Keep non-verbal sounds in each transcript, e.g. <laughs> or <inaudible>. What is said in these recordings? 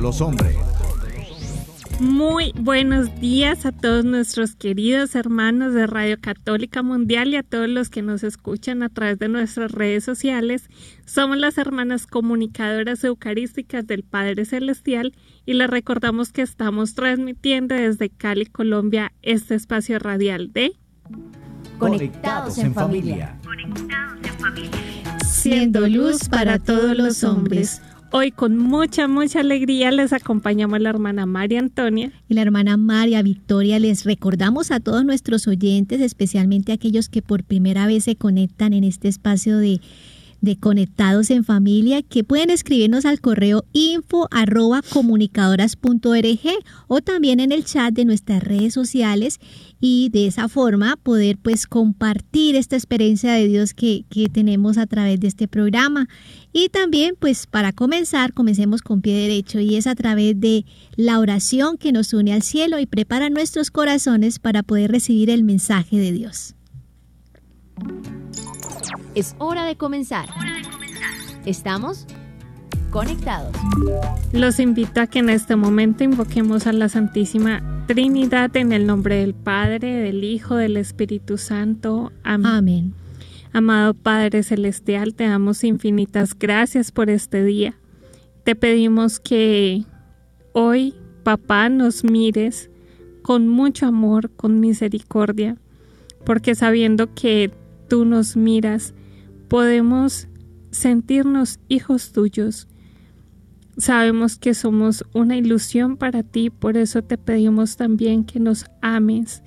todos los hombres. Muy buenos días a todos nuestros queridos hermanos de Radio Católica Mundial y a todos los que nos escuchan a través de nuestras redes sociales. Somos las hermanas comunicadoras eucarísticas del Padre Celestial y les recordamos que estamos transmitiendo desde Cali, Colombia, este espacio radial de Conectados en familia. Siendo luz para todos los hombres. Hoy con mucha, mucha alegría les acompañamos la hermana María Antonia. Y la hermana María Victoria les recordamos a todos nuestros oyentes, especialmente aquellos que por primera vez se conectan en este espacio de, de Conectados en Familia, que pueden escribirnos al correo info o también en el chat de nuestras redes sociales y de esa forma poder pues compartir esta experiencia de Dios que, que tenemos a través de este programa. Y también, pues para comenzar, comencemos con pie derecho y es a través de la oración que nos une al cielo y prepara nuestros corazones para poder recibir el mensaje de Dios. Es hora de comenzar. Estamos conectados. Los invito a que en este momento invoquemos a la Santísima Trinidad en el nombre del Padre, del Hijo, del Espíritu Santo. Amén. Amén. Amado Padre Celestial, te damos infinitas gracias por este día. Te pedimos que hoy, papá, nos mires con mucho amor, con misericordia, porque sabiendo que tú nos miras, podemos sentirnos hijos tuyos. Sabemos que somos una ilusión para ti, por eso te pedimos también que nos ames,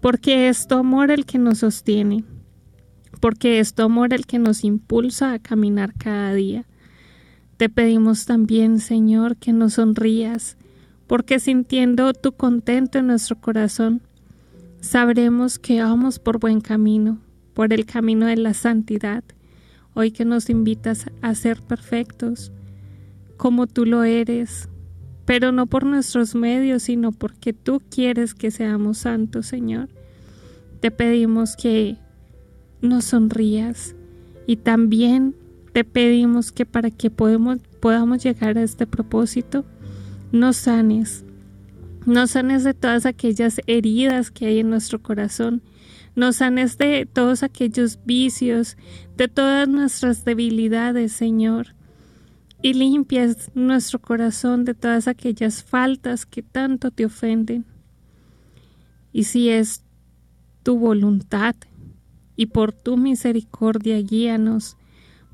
porque es tu amor el que nos sostiene porque es tu amor el que nos impulsa a caminar cada día. Te pedimos también, Señor, que nos sonrías, porque sintiendo tu contento en nuestro corazón, sabremos que vamos por buen camino, por el camino de la santidad, hoy que nos invitas a ser perfectos, como tú lo eres, pero no por nuestros medios, sino porque tú quieres que seamos santos, Señor. Te pedimos que nos sonrías y también te pedimos que para que podamos llegar a este propósito, nos sanes, nos sanes de todas aquellas heridas que hay en nuestro corazón, nos sanes de todos aquellos vicios, de todas nuestras debilidades, Señor, y limpias nuestro corazón de todas aquellas faltas que tanto te ofenden. Y si es tu voluntad, y por tu misericordia guíanos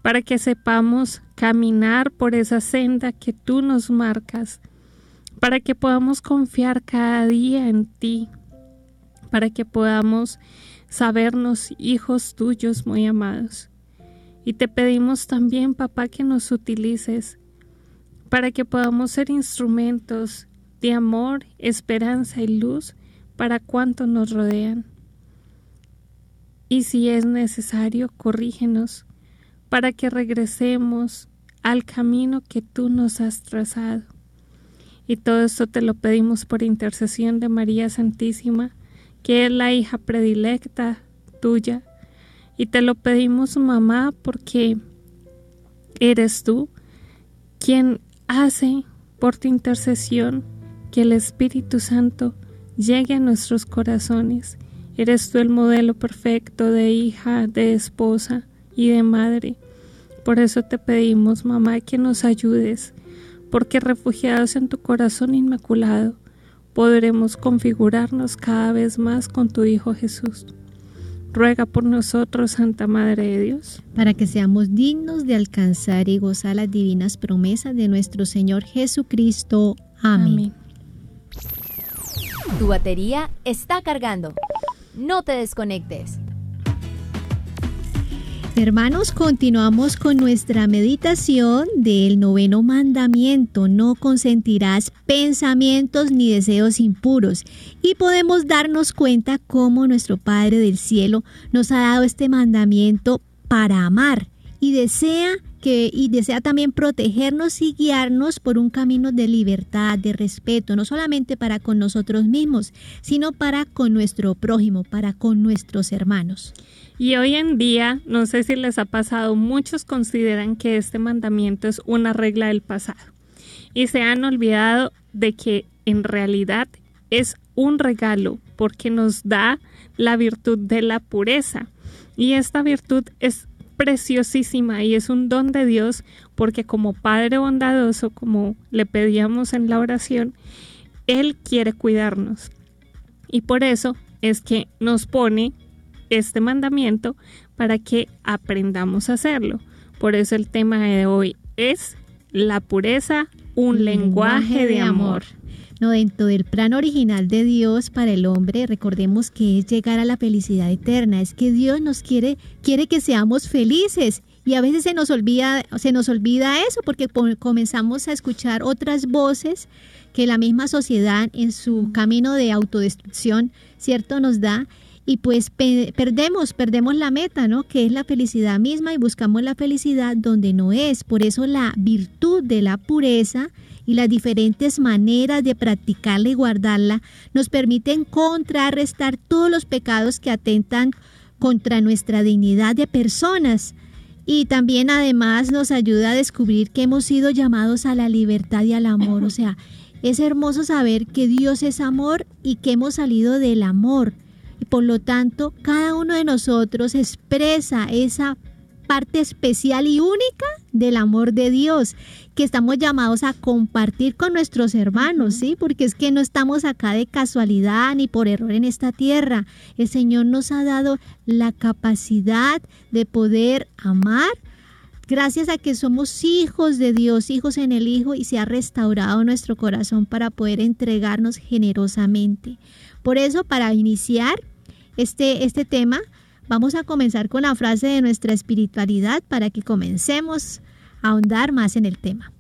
para que sepamos caminar por esa senda que tú nos marcas, para que podamos confiar cada día en ti, para que podamos sabernos hijos tuyos muy amados. Y te pedimos también, papá, que nos utilices para que podamos ser instrumentos de amor, esperanza y luz para cuantos nos rodean y si es necesario, corrígenos para que regresemos al camino que tú nos has trazado. Y todo esto te lo pedimos por intercesión de María Santísima, que es la hija predilecta tuya. Y te lo pedimos, mamá, porque eres tú quien hace por tu intercesión que el Espíritu Santo llegue a nuestros corazones Eres tú el modelo perfecto de hija, de esposa y de madre. Por eso te pedimos, mamá, que nos ayudes, porque refugiados en tu corazón inmaculado, podremos configurarnos cada vez más con tu Hijo Jesús. Ruega por nosotros, Santa Madre de Dios, para que seamos dignos de alcanzar y gozar las divinas promesas de nuestro Señor Jesucristo. Amén. Amén. Tu batería está cargando. No te desconectes. Hermanos, continuamos con nuestra meditación del noveno mandamiento. No consentirás pensamientos ni deseos impuros. Y podemos darnos cuenta cómo nuestro Padre del Cielo nos ha dado este mandamiento para amar y desea y desea también protegernos y guiarnos por un camino de libertad, de respeto, no solamente para con nosotros mismos, sino para con nuestro prójimo, para con nuestros hermanos. Y hoy en día, no sé si les ha pasado, muchos consideran que este mandamiento es una regla del pasado y se han olvidado de que en realidad es un regalo porque nos da la virtud de la pureza. Y esta virtud es preciosísima y es un don de Dios porque como Padre bondadoso, como le pedíamos en la oración, Él quiere cuidarnos. Y por eso es que nos pone este mandamiento para que aprendamos a hacerlo. Por eso el tema de hoy es la pureza, un lenguaje, de amor. No, dentro del plan original de Dios para el hombre, recordemos que es llegar a la felicidad eterna, es que Dios nos quiere, quiere que seamos felices. Y a veces se nos olvida, se nos olvida eso porque comenzamos a escuchar otras voces que la misma sociedad en su camino de autodestrucción, ¿cierto? nos da y pues perdemos, perdemos la meta, ¿no? Que es la felicidad misma y buscamos la felicidad donde no es. Por eso la virtud de la pureza y las diferentes maneras de practicarla y guardarla nos permiten contrarrestar todos los pecados que atentan contra nuestra dignidad de personas. Y también además nos ayuda a descubrir que hemos sido llamados a la libertad y al amor. O sea, es hermoso saber que Dios es amor y que hemos salido del amor. Y por lo tanto, cada uno de nosotros expresa esa parte especial y única del amor de Dios que estamos llamados a compartir con nuestros hermanos, ¿sí? Porque es que no estamos acá de casualidad ni por error en esta tierra. El Señor nos ha dado la capacidad de poder amar gracias a que somos hijos de Dios, hijos en el Hijo, y se ha restaurado nuestro corazón para poder entregarnos generosamente. Por eso, para iniciar este, este tema, Vamos a comenzar con la frase de nuestra espiritualidad para que comencemos a ahondar más en el tema.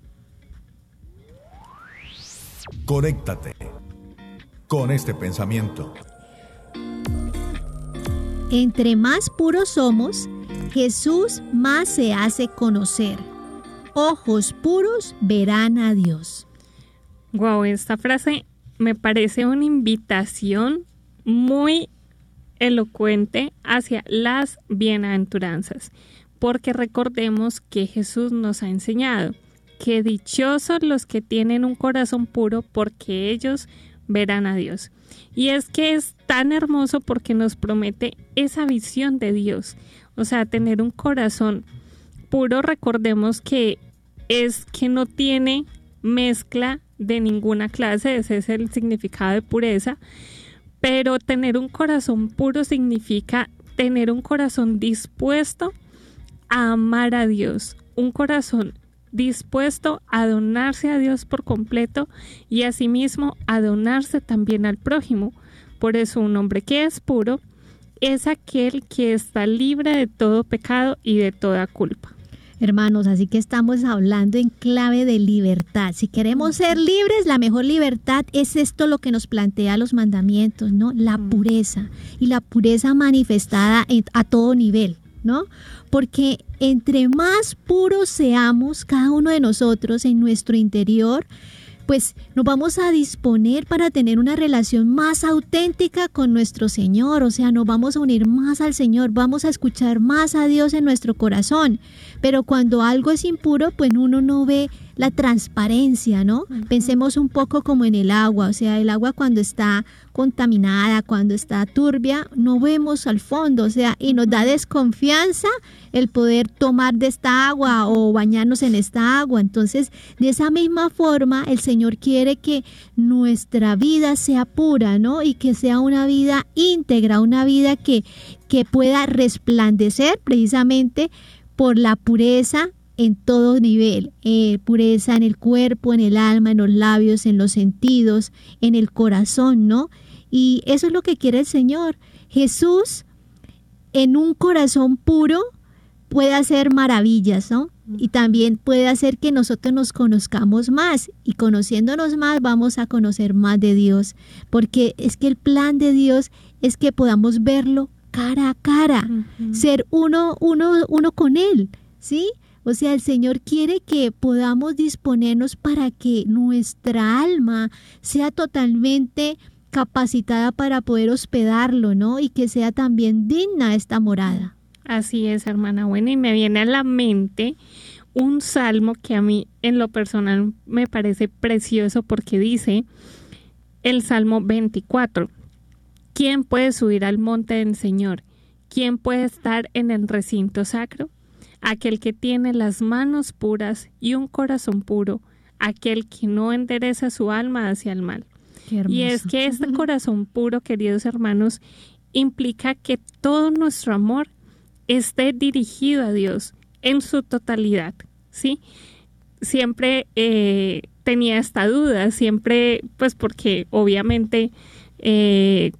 Conéctate con este pensamiento. Entre más puros somos, Jesús más se hace conocer. Ojos puros verán a Dios. Wow, esta frase me parece una invitación muy elocuente hacia las bienaventuranzas, porque recordemos que Jesús nos ha enseñado que dichosos los que tienen un corazón puro, porque ellos verán a Dios. Y es que es tan hermoso porque nos promete esa visión de Dios, o sea, tener un corazón puro, recordemos que es que no tiene mezcla de ninguna clase, ese es el significado de pureza, pero tener un corazón puro significa tener un corazón dispuesto a amar a Dios, un corazón dispuesto a donarse a Dios por completo y asimismo a donarse también al prójimo. Por eso un hombre que es puro es aquel que está libre de todo pecado y de toda culpa hermanos. Así que estamos hablando en clave de libertad. Si queremos ser libres, la mejor libertad es esto lo que nos plantea los mandamientos, ¿no? La pureza y la pureza manifestada a todo nivel, ¿no? Porque entre más puros seamos cada uno de nosotros en nuestro interior, pues nos vamos a disponer para tener una relación más auténtica con nuestro Señor, o sea, nos vamos a unir más al Señor, vamos a escuchar más a Dios en nuestro corazón. Pero cuando algo es impuro, pues uno no ve la transparencia, ¿no? Pensemos un poco como en el agua, o sea, el agua cuando está contaminada, cuando está turbia, no vemos al fondo, o sea, y nos da desconfianza el poder tomar de esta agua o bañarnos en esta agua. Entonces, de esa misma forma, el Señor quiere que nuestra vida sea pura, ¿no? Y que sea una vida íntegra, una vida que, que pueda resplandecer precisamente por la pureza en todo nivel, eh, pureza en el cuerpo, en el alma, en los labios, en los sentidos, en el corazón, ¿no? Y eso es lo que quiere el Señor. Jesús en un corazón puro puede hacer maravillas, ¿no? Y también puede hacer que nosotros nos conozcamos más y conociéndonos más vamos a conocer más de Dios, porque es que el plan de Dios es que podamos verlo cara a cara, ser uno, uno, uno con Él, ¿sí? O sea, el Señor quiere que podamos disponernos para que nuestra alma sea totalmente capacitada para poder hospedarlo, ¿no? Y que sea también digna esta morada. Así es, hermana. Bueno, y me viene a la mente un salmo que a mí en lo personal me parece precioso porque dice el Salmo 24, ¿quién puede subir al monte del Señor? ¿Quién puede estar en el recinto sacro? Aquel que tiene las manos puras y un corazón puro, aquel que no endereza su alma hacia el mal. Y es que este corazón puro, queridos hermanos, implica que todo nuestro amor esté dirigido a Dios en su totalidad, ¿sí? Siempre eh, tenía esta duda, siempre, pues porque obviamente eh,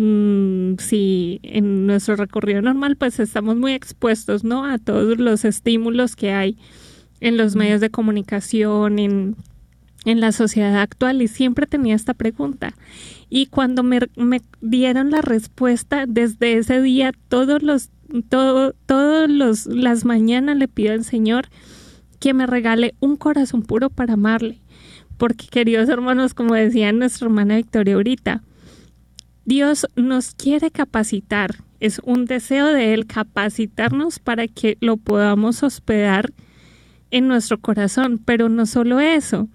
mm, si en nuestro recorrido normal pues estamos muy expuestos, ¿no? A todos los estímulos que hay en los medios de comunicación, en en la sociedad actual y siempre tenía esta pregunta. Y cuando me, dieron la respuesta, desde ese día, todos los, todo, todos los, las mañanas le pido al Señor que me regale un corazón puro para amarle. Porque, queridos hermanos, como decía nuestra hermana Victoria ahorita, Dios nos quiere capacitar. Es un deseo de Él capacitarnos para que lo podamos hospedar en nuestro corazón. Pero no solo eso,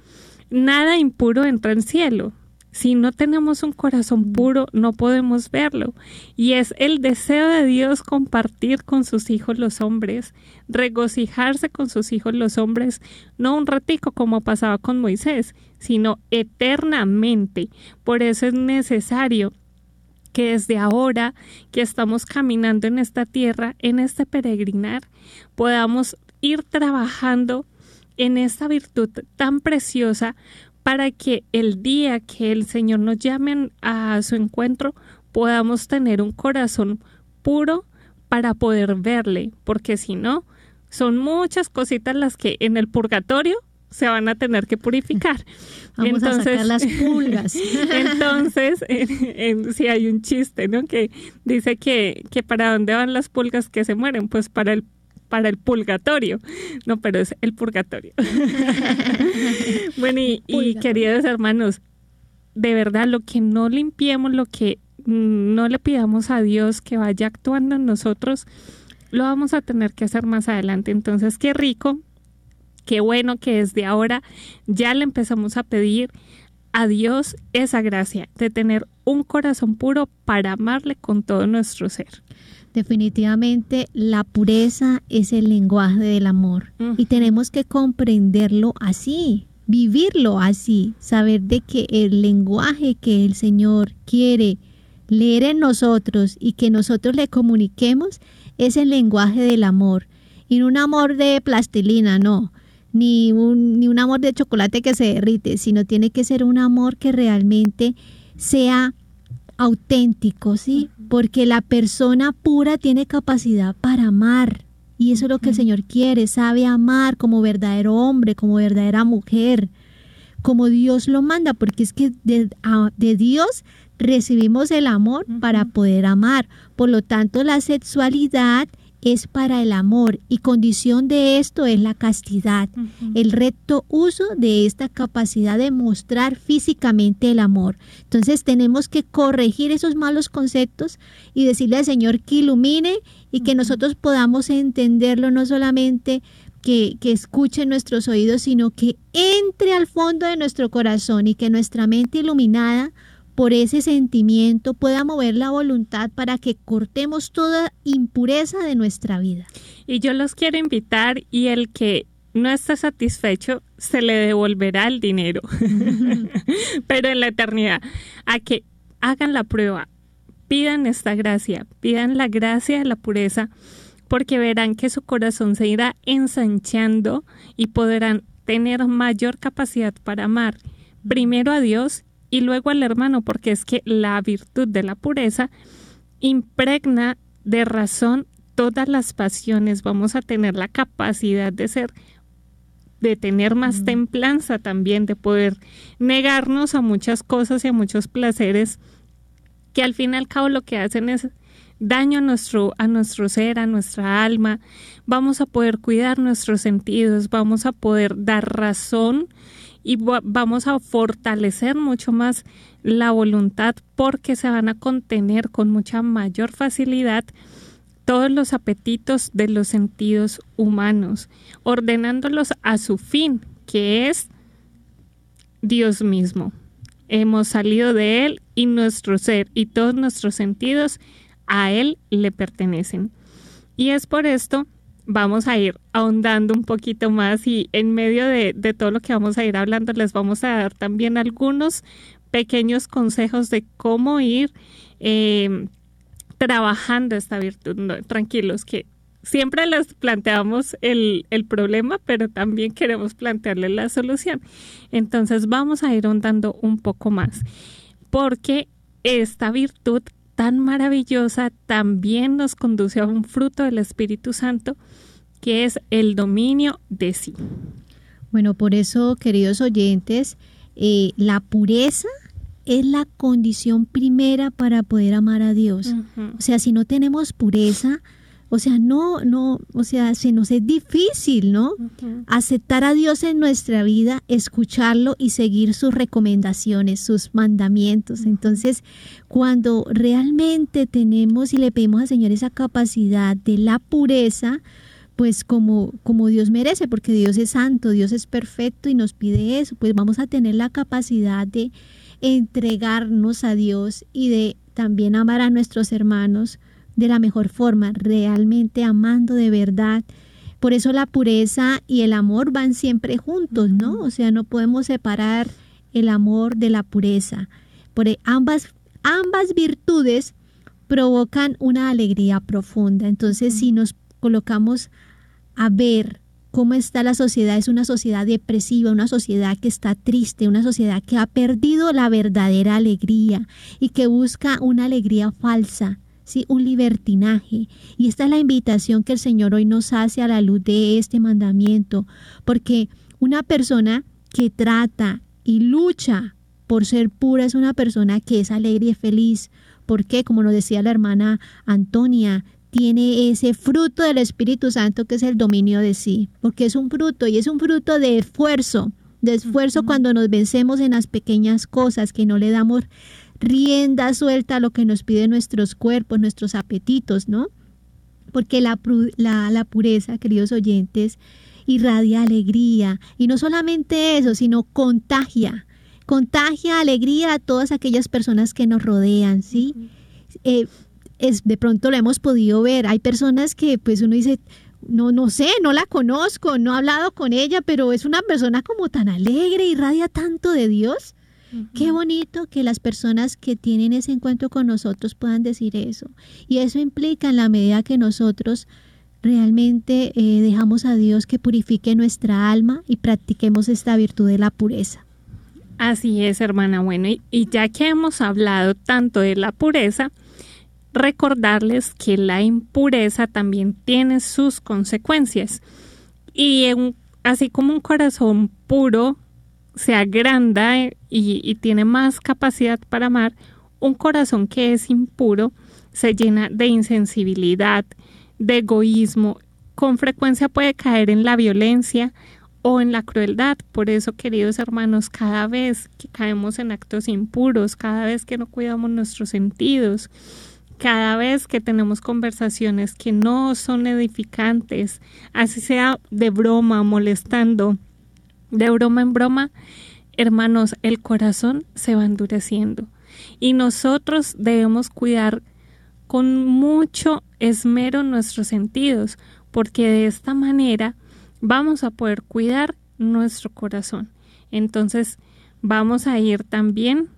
nada impuro entra en cielo. Si no tenemos un corazón puro, no podemos verlo. Y es el deseo de Dios compartir con sus hijos los hombres, regocijarse con sus hijos los hombres, no un ratico como pasaba con Moisés, sino eternamente. Por eso es necesario que desde ahora que estamos caminando en esta tierra, en este peregrinar, podamos ir trabajando en esta virtud tan preciosa para que el día que el Señor nos llame a su encuentro podamos tener un corazón puro para poder verle, porque si no, son muchas cositas las que en el purgatorio se van a tener que purificar. <laughs> Vamos a sacar las <laughs> pulgas. <laughs> entonces, si hay un chiste, ¿no? Que dice que, que para dónde van las pulgas que se mueren, pues para el para el purgatorio. No, pero es el purgatorio. bueno, y, queridos hermanos, de verdad, lo que no limpiemos, lo que no le pidamos a Dios que vaya actuando en nosotros, lo vamos a tener que hacer más adelante. Entonces, qué rico, qué bueno que desde ahora ya le empezamos a pedir a Dios esa gracia de tener un corazón puro para amarle con todo nuestro ser. Definitivamente la pureza es el lenguaje del amor y tenemos que comprenderlo así, vivirlo así, saber de que el lenguaje que el Señor quiere leer en nosotros y que nosotros le comuniquemos es el lenguaje del amor y no un amor de plastilina, no, ni un, ni un amor de chocolate que se derrite, sino tiene que ser un amor que realmente sea auténtico, ¿sí? Porque la persona pura tiene capacidad para amar. Y eso es lo que el Señor quiere, sabe amar como verdadero hombre, como verdadera mujer, como Dios lo manda, porque es que de, de Dios recibimos el amor para poder amar. Por lo tanto, la sexualidad es para el amor y condición de esto es la castidad, el recto uso de esta capacidad de mostrar físicamente el amor. Entonces tenemos que corregir esos malos conceptos y decirle al Señor que ilumine y que nosotros podamos entenderlo no solamente que, que, escuche nuestros oídos, sino que entre al fondo de nuestro corazón y que nuestra mente iluminada por ese sentimiento pueda mover la voluntad para que cortemos toda impureza de nuestra vida. Y yo los quiero invitar y el que no está satisfecho se le devolverá el dinero, <laughs> pero en la eternidad, a que hagan la prueba, pidan esta gracia, pidan la gracia de la pureza, porque verán que su corazón se irá ensanchando y podrán tener mayor capacidad para amar primero a Dios y luego al hermano, porque es que la virtud de la pureza impregna de razón todas las pasiones, vamos a tener la capacidad de ser de tener más templanza también, de poder negarnos a muchas cosas y a muchos placeres que al fin y al cabo lo que hacen es daño a nuestro, a nuestro ser, a nuestra alma, vamos a poder cuidar nuestros sentidos, vamos a poder dar razón y vamos a fortalecer mucho más la voluntad porque se van a contener con mucha mayor facilidad todos los apetitos de los sentidos humanos, ordenándolos a su fin, que es Dios mismo. Hemos salido de Él y nuestro ser y todos nuestros sentidos a Él le pertenecen. Y es por esto vamos a ir ahondando un poquito más y en medio de, todo lo que vamos a ir hablando les vamos a dar también algunos pequeños consejos de cómo ir eh, trabajando esta virtud. tranquilos, que siempre les planteamos el, el, problema, pero también queremos plantearle la solución. Entonces vamos a ir ahondando un poco más, porque esta virtud tan maravillosa también nos conduce a un fruto del Espíritu Santo, que es el dominio de sí. Bueno, por eso, queridos oyentes, eh, la pureza es la condición primera para poder amar a Dios. O sea, si no tenemos pureza, o sea, no, no, o sea, se nos es difícil, ¿no? Aceptar a Dios en nuestra vida, escucharlo y seguir sus recomendaciones, sus mandamientos. Entonces, cuando realmente tenemos y le pedimos al Señor esa capacidad de la pureza, pues como, como Dios merece, porque Dios es santo, Dios es perfecto y nos pide eso, pues vamos a tener la capacidad de entregarnos a Dios y de también amar a nuestros hermanos de la mejor forma, realmente amando de verdad. Por eso la pureza y el amor van siempre juntos, ¿no? O sea, no podemos separar el amor de la pureza. Por e, ambas, ambas virtudes provocan una alegría profunda. Entonces, si nos colocamos a ver cómo está la sociedad, es una sociedad depresiva, una sociedad que está triste, una sociedad que ha perdido la verdadera alegría y que busca una alegría falsa, ¿sí? un libertinaje. Y esta es la invitación que el Señor hoy nos hace a la luz de este mandamiento, porque una persona que trata y lucha por ser pura es una persona que es alegre y feliz. porque Como nos decía la hermana Antonia, tiene ese fruto del Espíritu Santo que es el dominio de sí, porque es un fruto y es un fruto de esfuerzo, de esfuerzo cuando nos vencemos en las pequeñas cosas, que no le damos rienda suelta a lo que nos piden nuestros cuerpos, nuestros apetitos, ¿no? Porque la, la, pureza, queridos oyentes, irradia alegría. Y no solamente eso, sino contagia. Contagia alegría a todas aquellas personas que nos rodean, ¿sí? Eh, es, de pronto lo hemos podido ver. Hay personas que pues uno dice, no, no sé, no la conozco, no he hablado con ella, pero es una persona como tan alegre, irradia tanto de Dios. Qué bonito que las personas que tienen ese encuentro con nosotros puedan decir eso. Y eso implica en la medida que nosotros realmente eh, dejamos a Dios que purifique nuestra alma y practiquemos esta virtud de la pureza. Así es, hermana. Bueno, y, ya que hemos hablado tanto de la pureza, recordarles que la impureza también tiene sus consecuencias. Y así como un corazón puro se agranda y, tiene más capacidad para amar, un corazón que es impuro se llena de insensibilidad, de egoísmo, con frecuencia puede caer en la violencia o en la crueldad. Por eso, queridos hermanos, cada vez que caemos en actos impuros, cada vez que no cuidamos nuestros sentidos, cada vez que tenemos conversaciones que no son edificantes, así sea de broma, molestando, de broma en broma, hermanos, el corazón se va endureciendo y nosotros debemos cuidar con mucho esmero nuestros sentidos, porque de esta manera vamos a poder cuidar nuestro corazón. Entonces, vamos a ir también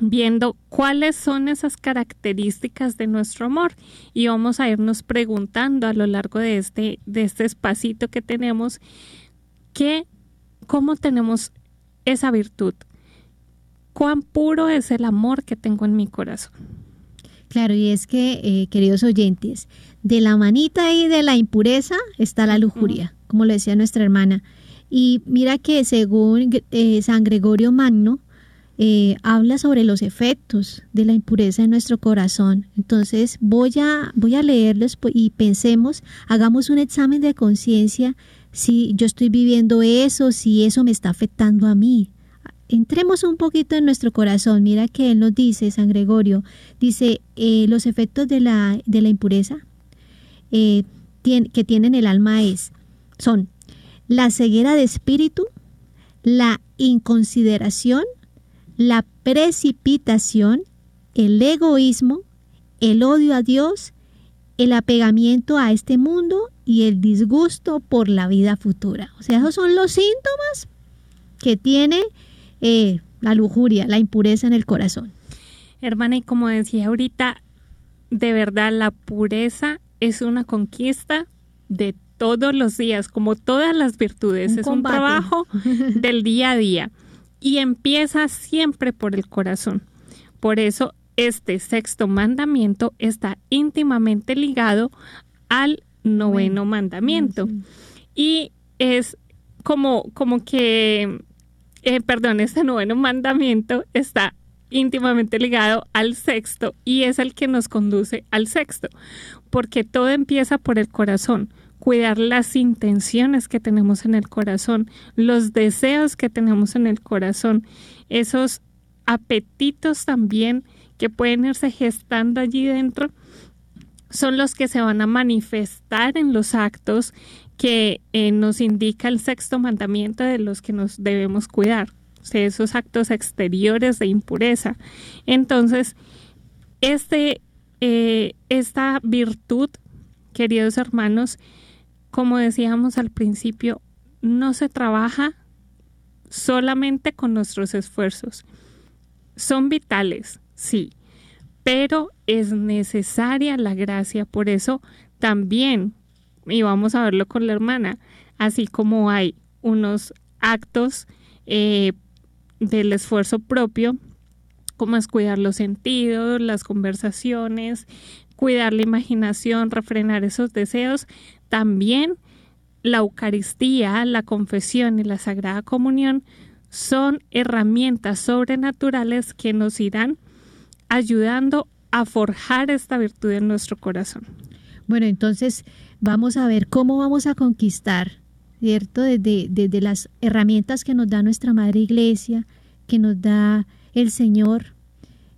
viendo cuáles son esas características de nuestro amor y vamos a irnos preguntando a lo largo de este, de este espacito que tenemos qué cómo tenemos esa virtud, cuán puro es el amor que tengo en mi corazón. Claro, y es que, eh, queridos oyentes, de la manita y de la impureza está la lujuria, como lo decía nuestra hermana. Y mira que según eh, San Gregorio Magno, eh, habla sobre los efectos de la impureza en nuestro corazón. Entonces voy a, voy a leerlos y pensemos, hagamos un examen de conciencia si yo estoy viviendo eso, si eso me está afectando a mí. Entremos un poquito en nuestro corazón. Mira que él nos dice, San Gregorio, dice, eh, los efectos de la, de la impureza eh, que tienen el alma es, son la ceguera de espíritu, la inconsideración, la precipitación, el egoísmo, el odio a Dios, el apegamiento a este mundo y el disgusto por la vida futura. O sea, esos son los síntomas que tiene eh, la lujuria, la impureza en el corazón. Hermana, y como decía ahorita, de verdad la pureza es una conquista de todos los días, como todas las virtudes. es un trabajo del día a día y empieza siempre por el corazón. Por eso este sexto mandamiento está íntimamente ligado al noveno mandamiento. Y es como, como que, eh, perdón, este noveno mandamiento está íntimamente ligado al sexto y es el que nos conduce al sexto, porque todo empieza por el corazón cuidar las intenciones que tenemos en el corazón, los deseos que tenemos en el corazón, esos apetitos también que pueden irse gestando allí dentro, son los que se van a manifestar en los actos que eh, nos indica el sexto mandamiento de los que nos debemos cuidar, esos actos exteriores de impureza. Entonces, este, eh, esta virtud, queridos hermanos, como decíamos al principio, no se trabaja solamente con nuestros esfuerzos. Son vitales, sí, pero es necesaria la gracia. Por eso también, y vamos a verlo con la hermana, así como hay unos actos eh, del esfuerzo propio, como es cuidar los sentidos, las conversaciones, cuidar la imaginación, refrenar esos deseos, también la Eucaristía, la confesión y la Sagrada Comunión son herramientas sobrenaturales que nos irán ayudando a forjar esta virtud en nuestro corazón. Bueno, entonces vamos a ver cómo vamos a conquistar, ¿cierto? Desde, desde las herramientas que nos da nuestra Madre Iglesia, que nos da el Señor,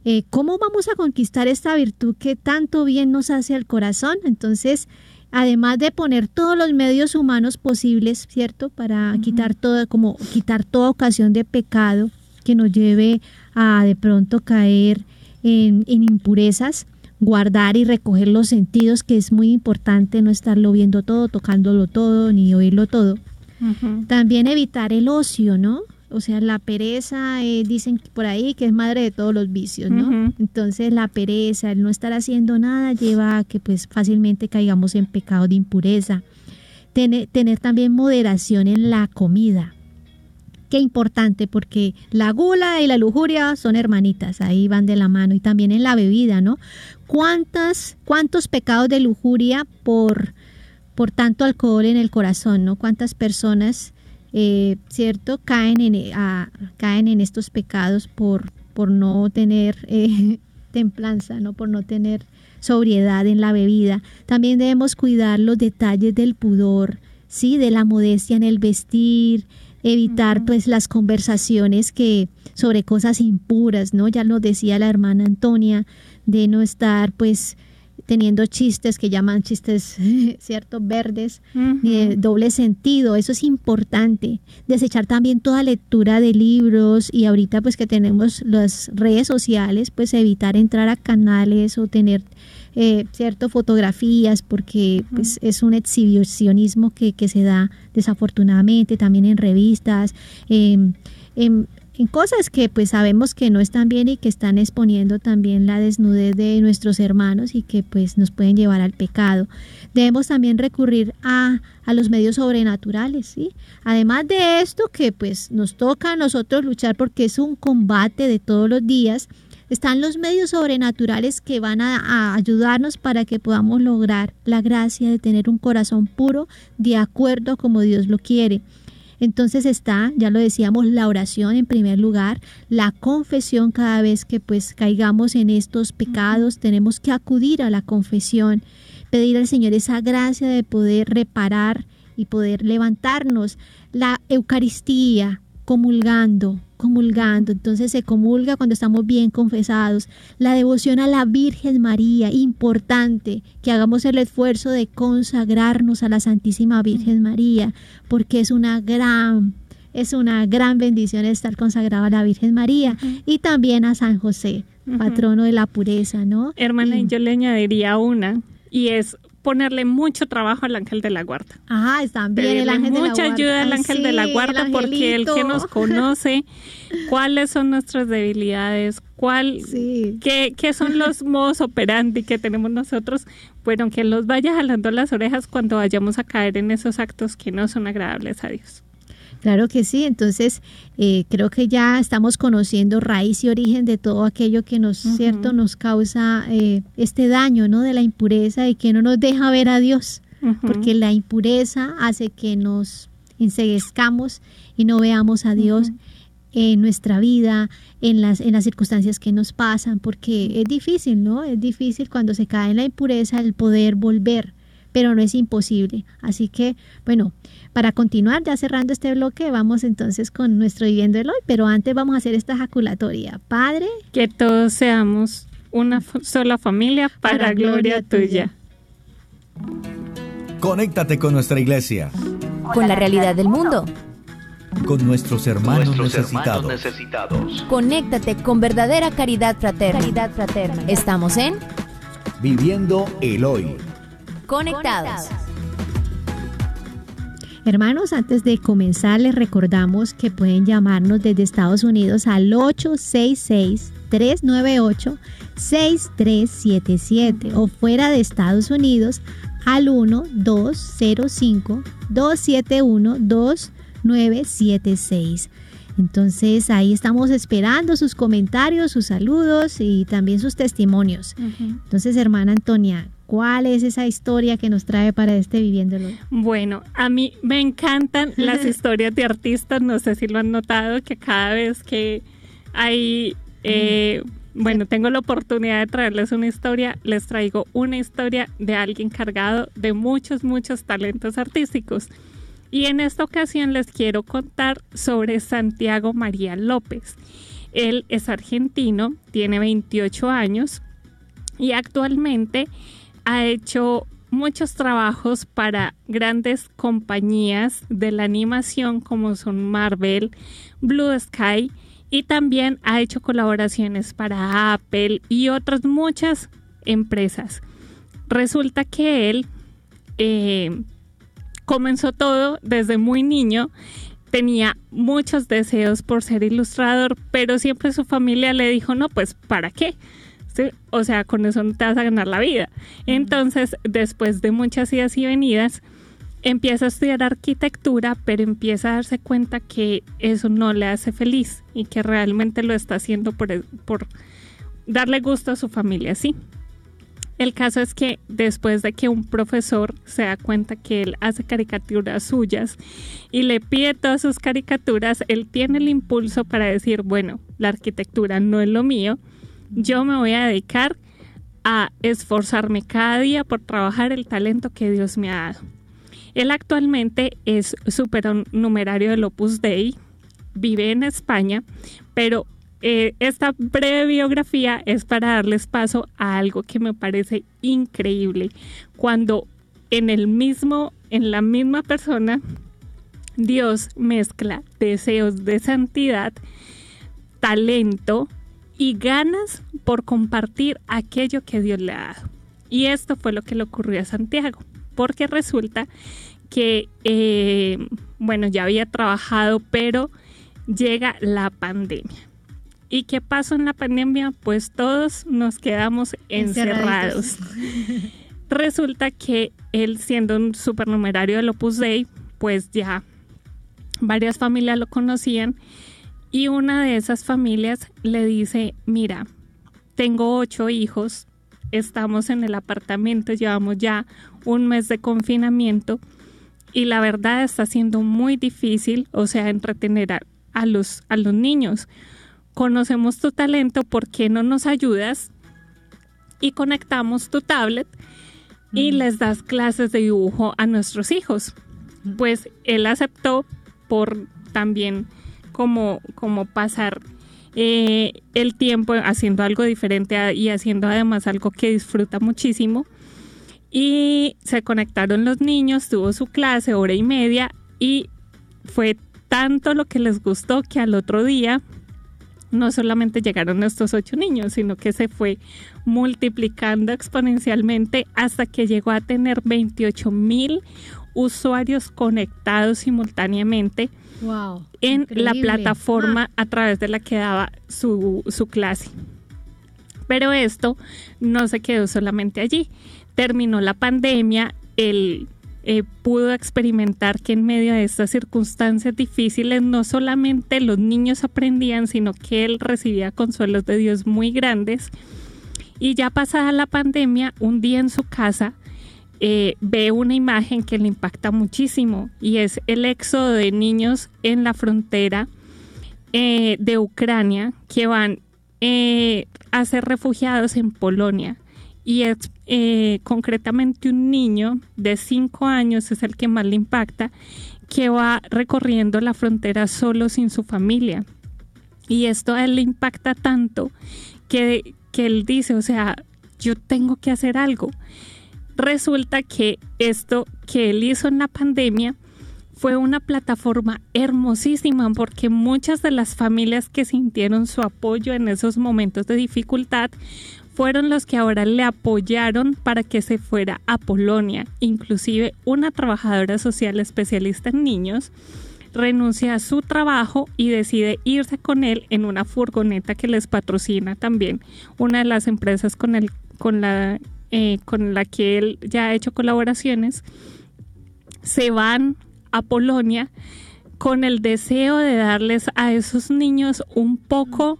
eh, ¿cómo vamos a conquistar esta virtud que tanto bien nos hace al corazón? Entonces, además de poner todos los medios humanos posibles, ¿cierto? Para quitar toda, como quitar toda ocasión de pecado que nos lleve a de pronto caer en, impurezas, guardar y recoger los sentidos, que es muy importante no estarlo viendo todo, tocándolo todo, ni oírlo todo. También evitar el ocio, ¿no? O sea, la pereza, eh, dicen por ahí que es madre de todos los vicios, ¿no? Entonces la pereza, el no estar haciendo nada lleva a que pues fácilmente caigamos en pecado de impureza. Tener, tener también moderación en la comida. Qué importante porque la gula y la lujuria son hermanitas, ahí van de la mano y también en la bebida, ¿no? ¿Cuántas, cuántos pecados de lujuria por, por tanto alcohol en el corazón, ¿no? ¿Cuántas personas eh, ¿cierto? Caen en, eh, caen en estos pecados por, por no tener eh, <laughs> templanza, ¿no? Por no tener sobriedad en la bebida. También debemos cuidar los detalles del pudor, ¿sí? De la modestia en el vestir, evitar pues las conversaciones que sobre cosas impuras, ¿no? Ya nos decía la hermana Antonia de no estar pues teniendo chistes que llaman chistes, <laughs> ¿cierto? Verdes, de doble sentido. Eso es importante. Desechar también toda lectura de libros y ahorita pues que tenemos las redes sociales, pues evitar entrar a canales o tener, eh, ¿cierto? Fotografías porque pues, es un exhibicionismo que, que, se da desafortunadamente también en revistas. Em, en, en cosas que pues sabemos que no están bien y que están exponiendo también la desnudez de nuestros hermanos y que pues nos pueden llevar al pecado. Debemos también recurrir a, a los medios sobrenaturales, ¿sí? Además de esto que pues nos toca a nosotros luchar porque es un combate de todos los días, están los medios sobrenaturales que van a, a, ayudarnos para que podamos lograr la gracia de tener un corazón puro de acuerdo como Dios lo quiere. Entonces está, ya lo decíamos, la oración en primer lugar, la confesión cada vez que pues caigamos en estos pecados, tenemos que acudir a la confesión, pedir al Señor esa gracia de poder reparar y poder levantarnos. La Eucaristía, comulgando, comulgando. Entonces se comulga cuando estamos bien confesados. La devoción a la Virgen María, importante que hagamos el esfuerzo de consagrarnos a la Santísima Virgen María, porque es una gran es una gran bendición estar consagrado a la Virgen María y también a San José, patrono de la pureza, ¿no? Hermana, yo le añadiría una y es ponerle mucho trabajo al ángel de la guarda. Ajá, el ángel de la mucha ayuda al ángel de la guarda porque él que nos conoce <laughs> cuáles son nuestras debilidades, cuál, qué, qué, son los <laughs> modos operandi que tenemos nosotros, bueno, que los vaya jalando las orejas cuando vayamos a caer en esos actos que no son agradables a Dios. Claro que sí, entonces eh, creo que ya estamos conociendo raíz y origen de todo aquello que nos, cierto, nos causa eh, este daño, ¿no? De la impureza y que no nos deja ver a Dios, porque la impureza hace que nos enseguezcamos y no veamos a Dios en nuestra vida, en las, en las circunstancias que nos pasan, porque es difícil, ¿no? Es difícil cuando se cae en la impureza el poder volver, pero no es imposible. Así que, bueno, para continuar, ya cerrando este bloque, vamos entonces con nuestro viviendo el hoy, pero antes vamos a hacer esta ejaculatoria. Padre, que todos seamos una sola familia para, gloria, tuya. Conéctate con nuestra iglesia. Con la realidad del mundo. Con nuestros hermanos, necesitados. necesitados. Conéctate con verdadera caridad fraterna. Caridad fraterna. Estamos en Viviendo el hoy. Conectados. Hermanos, antes de comenzar les recordamos que pueden llamarnos desde Estados Unidos al 866-398-6377 o fuera de Estados Unidos al 1-205-271-2976. Entonces ahí estamos esperando sus comentarios, sus saludos y también sus testimonios. Entonces, hermana Antonia, ¿Cuál es esa historia que nos trae para este Viviéndolo? Bueno, a mí me encantan <laughs> las historias de artistas, no sé si lo han notado, que cada vez que hay, eh, bueno, tengo la oportunidad de traerles una historia, les traigo una historia de alguien cargado de muchos, muchos talentos artísticos. Y en esta ocasión les quiero contar sobre Santiago María López. Él es argentino, tiene 28 años y actualmente ha hecho muchos trabajos para grandes compañías de la animación como son Marvel, Blue Sky y también ha hecho colaboraciones para Apple y otras muchas empresas. Resulta que él eh, comenzó todo desde muy niño tenía muchos deseos por ser ilustrador, pero siempre su familia le dijo, no, pues ¿para qué? O sea, con eso no te vas a ganar la vida. Entonces, después de muchas idas y venidas, empieza a estudiar arquitectura, pero empieza a darse cuenta que eso no le hace feliz y que realmente lo está haciendo por, por darle gusto a su familia, sí. El caso es que después de que un profesor se da cuenta que él hace caricaturas suyas y le pide todas sus caricaturas, él tiene el impulso para decir, bueno, la arquitectura no es lo mío, yo me voy a dedicar a esforzarme cada día por trabajar el talento que Dios me ha dado. Él actualmente es supernumerario del Opus Dei, vive en España, pero eh, esta breve biografía es para darles paso a algo que me parece increíble. Cuando en el mismo, en la misma persona, Dios mezcla deseos de santidad, talento, y ganas por compartir aquello que Dios le ha dado. Y esto fue lo que le ocurrió a Santiago, porque resulta que, eh, bueno, ya había trabajado, pero llega la pandemia. ¿Y qué pasó en la pandemia? Pues todos nos quedamos encerrados. Resulta que él, siendo un supernumerario del Opus Dei, pues ya varias familias lo conocían y una de esas familias le dice, mira, tengo ocho hijos, estamos en el apartamento, llevamos ya un mes de confinamiento y la verdad está siendo muy difícil, o sea, entretener a, los, a los niños. Conocemos tu talento, ¿por qué no nos ayudas? Y conectamos tu tablet y les das clases de dibujo a nuestros hijos. Pues él aceptó por también como, como pasar eh, el tiempo haciendo algo diferente y haciendo además algo que disfruta muchísimo. Y se conectaron los niños, tuvo su clase, hora y media, y fue tanto lo que les gustó que al otro día no solamente llegaron estos ocho niños, sino que se fue multiplicando exponencialmente hasta que llegó a tener 28 mil usuarios conectados simultáneamente en la plataforma ah. a través de la que daba su, su clase. Pero esto no se quedó solamente allí. Terminó la pandemia, él eh, pudo experimentar que en medio de estas circunstancias difíciles no solamente los niños aprendían, sino que él recibía consuelos de Dios muy grandes. Y ya pasada la pandemia, un día en su casa, eh, ve una imagen que le impacta muchísimo y es el éxodo de niños en la frontera eh, de Ucrania que van eh, a ser refugiados en Polonia. Y es concretamente un niño de 5 años, es el que más le impacta, que va recorriendo la frontera solo sin su familia. Y esto a él le impacta tanto que, que él dice, o sea, yo tengo que hacer algo. Resulta que esto que él hizo en la pandemia fue una plataforma hermosísima porque muchas de las familias que sintieron su apoyo en esos momentos de dificultad fueron los que ahora le apoyaron para que se fuera a Polonia. Inclusive una trabajadora social especialista en niños renuncia a su trabajo y decide irse con él en una furgoneta que les patrocina también una de las empresas con, el, con la eh, con la que él ya ha hecho colaboraciones, se van a Polonia con el deseo de darles a esos niños un poco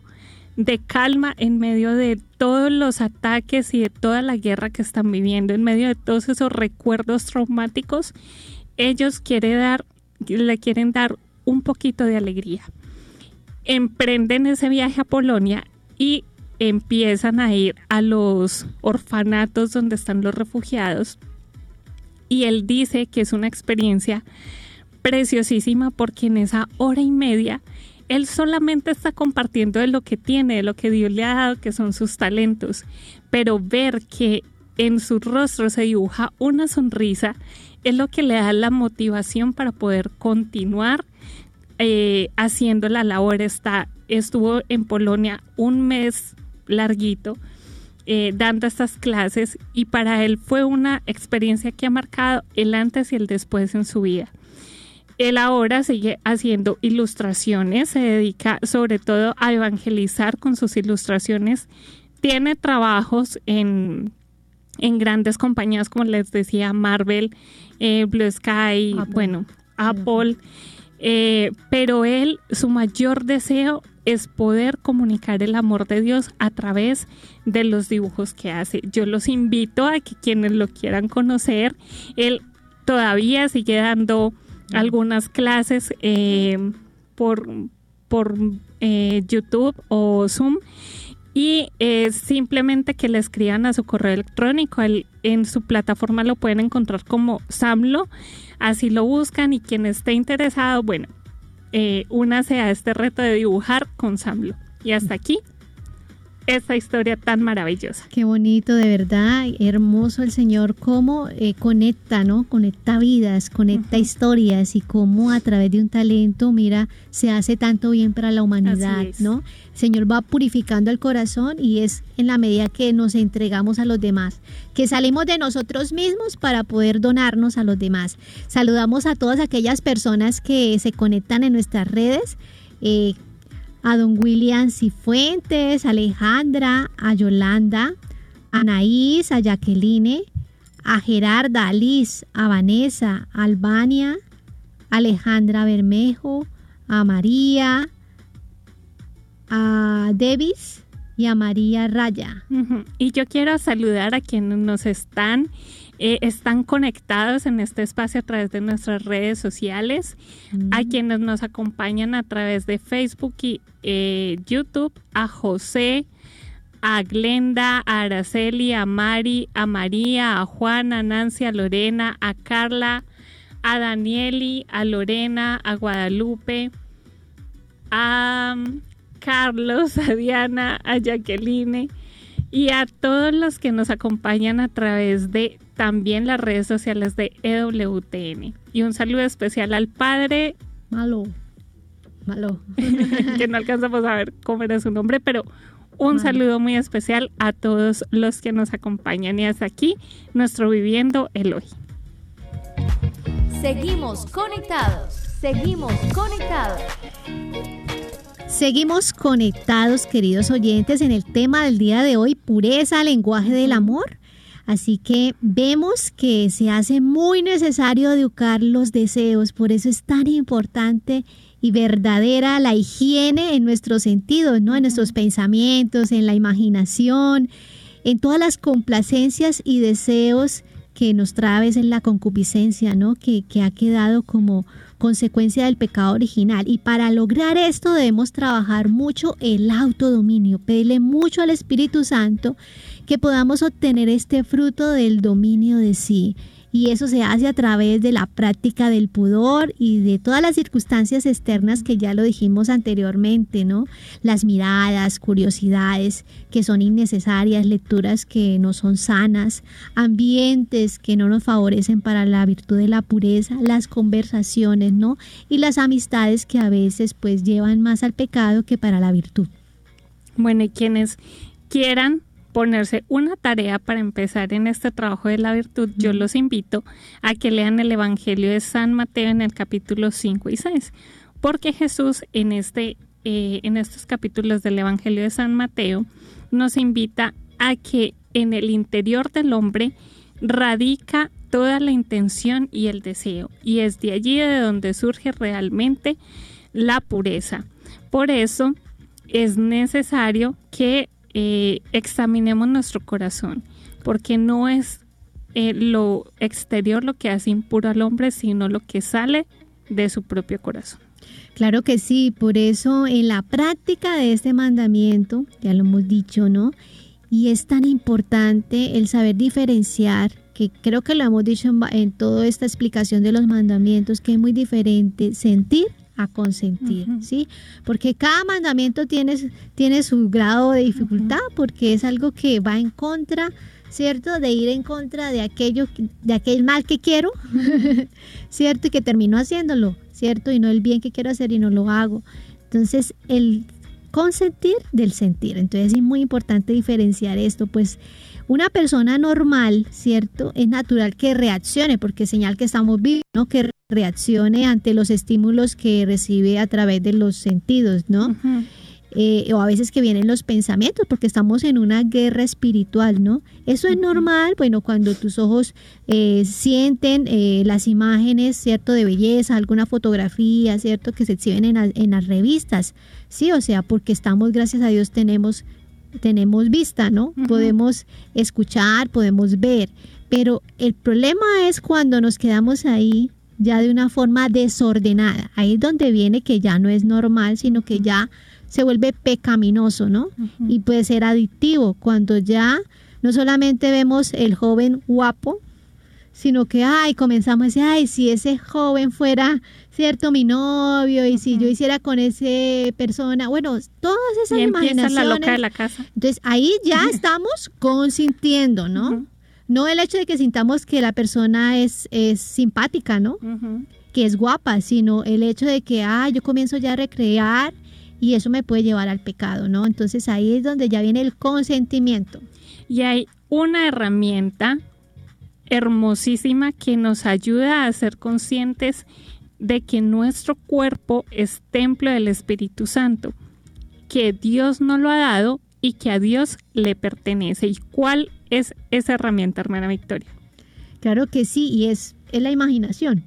de calma en medio de todos los ataques y de toda la guerra que están viviendo, en medio de todos esos recuerdos traumáticos, ellos quiere dar, le quieren dar un poquito de alegría. Emprenden ese viaje a Polonia y empiezan a ir a los orfanatos donde están los refugiados y él dice que es una experiencia preciosísima porque en esa hora y media él solamente está compartiendo de lo que tiene, de lo que Dios le ha dado, que son sus talentos, pero ver que en su rostro se dibuja una sonrisa es lo que le da la motivación para poder continuar eh, haciendo la labor. Está, estuvo en Polonia un mes larguito eh, dando estas clases y para él fue una experiencia que ha marcado el antes y el después en su vida. Él ahora sigue haciendo ilustraciones, se dedica sobre todo a evangelizar con sus ilustraciones. Tiene trabajos en, grandes compañías, como les decía, Marvel, eh, Blue Sky, bueno, Apple. Eh, pero él, su mayor deseo es poder comunicar el amor de Dios a través de los dibujos que hace. Yo los invito a que quienes lo quieran conocer, él todavía sigue dando algunas clases eh, por, por eh, YouTube o Zoom y es simplemente que le escriban a su correo electrónico. en su plataforma lo pueden encontrar como Samlo, así lo buscan y quien esté interesado, bueno, eh, únase a este reto de dibujar con Samlo. Y hasta aquí esta historia tan maravillosa. Qué bonito, de verdad, hermoso el Señor, cómo eh, conecta, ¿no? Conecta vidas, conecta historias y cómo a través de un talento, mira, se hace tanto bien para la humanidad, ¿no? El Señor va purificando el corazón y es en la medida que nos entregamos a los demás, que salimos de nosotros mismos para poder donarnos a los demás. Saludamos a todas aquellas personas que se conectan en nuestras redes. Eh, a don William Cifuentes, a Alejandra, a Yolanda, a Anaís, a Jacqueline, a Gerarda, a Liz, a Vanessa, a Albania, a Alejandra Bermejo, a María, a Devis y a María Raya. Y yo quiero saludar a quienes nos están eh, están conectados en este espacio a través de nuestras redes sociales, a Mm. quienes nos acompañan a través de Facebook y eh, YouTube, a José, a Glenda, a Araceli, a Mari, a María, a Juana, a Nancy, a Lorena, a Carla, a Danieli, a Lorena, a Guadalupe, a um, Carlos, <laughs> a Diana, a Jacqueline y a todos los que nos acompañan a través de también las redes sociales de EWTN. Y un saludo especial al padre, Malo. Malo. <laughs> que no alcanzamos a ver cómo era su nombre, pero un Malo. saludo muy especial a todos los que nos acompañan. Y hasta aquí nuestro Viviendo el Hoy. Seguimos conectados. Seguimos conectados. Seguimos conectados, queridos oyentes, en el tema del día de hoy, pureza, lenguaje del amor. Así que vemos que se hace muy necesario educar los deseos, por eso es tan importante y verdadera la higiene en nuestros sentidos, ¿no? En nuestros pensamientos, en la imaginación, en todas las complacencias y deseos que nos trae veces la concupiscencia, ¿no? Que, que ha quedado como consecuencia del pecado original. Y para lograr esto debemos trabajar mucho el autodominio, pedirle mucho al Espíritu Santo que podamos obtener este fruto del dominio de sí. Y eso se hace a través de la práctica del pudor y de todas las circunstancias externas que ya lo dijimos anteriormente, ¿no? Las miradas, curiosidades que son innecesarias, lecturas que no son sanas, ambientes que no nos favorecen para la virtud de la pureza, las conversaciones, ¿no? Y las amistades que a veces pues llevan más al pecado que para la virtud. Bueno, y quienes quieran ponerse una tarea para empezar en este trabajo de la virtud, yo los invito a que lean el Evangelio de San Mateo en el capítulo 5 y 6, porque Jesús en, este, eh, en estos capítulos del Evangelio de San Mateo nos invita a que en el interior del hombre radica toda la intención y el deseo, y es de allí de donde surge realmente la pureza. Por eso es necesario que eh, examinemos nuestro corazón, porque no es eh, lo exterior lo que hace impuro al hombre, sino lo que sale de su propio corazón. Claro que sí, por eso en la práctica de este mandamiento, ya lo hemos dicho, ¿no? Y es tan importante el saber diferenciar, que creo que lo hemos dicho en, en toda esta explicación de los mandamientos, que es muy diferente sentir a consentir. ¿sí? Porque cada mandamiento tiene, tiene su grado de dificultad, porque es algo que va en contra, ¿cierto? De ir en contra de aquello, de aquel mal que quiero, <laughs> ¿cierto? Y que termino haciéndolo, ¿cierto? Y no el bien que quiero hacer y no lo hago. Entonces, el consentir del sentir. Entonces, es muy importante diferenciar esto, pues una persona normal, ¿cierto? Es natural que reaccione, porque es señal que estamos vivos, ¿no? Que reaccione ante los estímulos que recibe a través de los sentidos, ¿no? Eh, o a veces que vienen los pensamientos, porque estamos en una guerra espiritual, ¿no? Eso es normal, bueno, cuando tus ojos eh, sienten eh, las imágenes, ¿cierto? De belleza, alguna fotografía, ¿cierto? Que se exhiben en, la- en las revistas, ¿sí? O sea, porque estamos, gracias a Dios, tenemos, tenemos vista, ¿no? Podemos escuchar, podemos ver, pero el problema es cuando nos quedamos ahí ya de una forma desordenada. Ahí es donde viene que ya no es normal, sino que ya se vuelve pecaminoso, ¿no? Y puede ser adictivo cuando ya no solamente vemos el joven guapo, sino que, ay, comenzamos a decir, ay, si ese joven fuera, cierto, mi novio, y si yo hiciera con esa persona, bueno, todas esas Y la loca de la casa. Entonces ahí ya estamos consintiendo, ¿no? No el hecho de que sintamos que la persona es, es simpática, ¿no? Que es guapa, sino el hecho de que, ah, yo comienzo ya a recrear y eso me puede llevar al pecado, ¿no? Entonces ahí es donde ya viene el consentimiento. Y hay una herramienta hermosísima que nos ayuda a ser conscientes de que nuestro cuerpo es templo del Espíritu Santo, que Dios nos lo ha dado y que a Dios le pertenece. ¿Y cuál es esa herramienta, hermana Victoria? Claro que sí, y es, es la imaginación,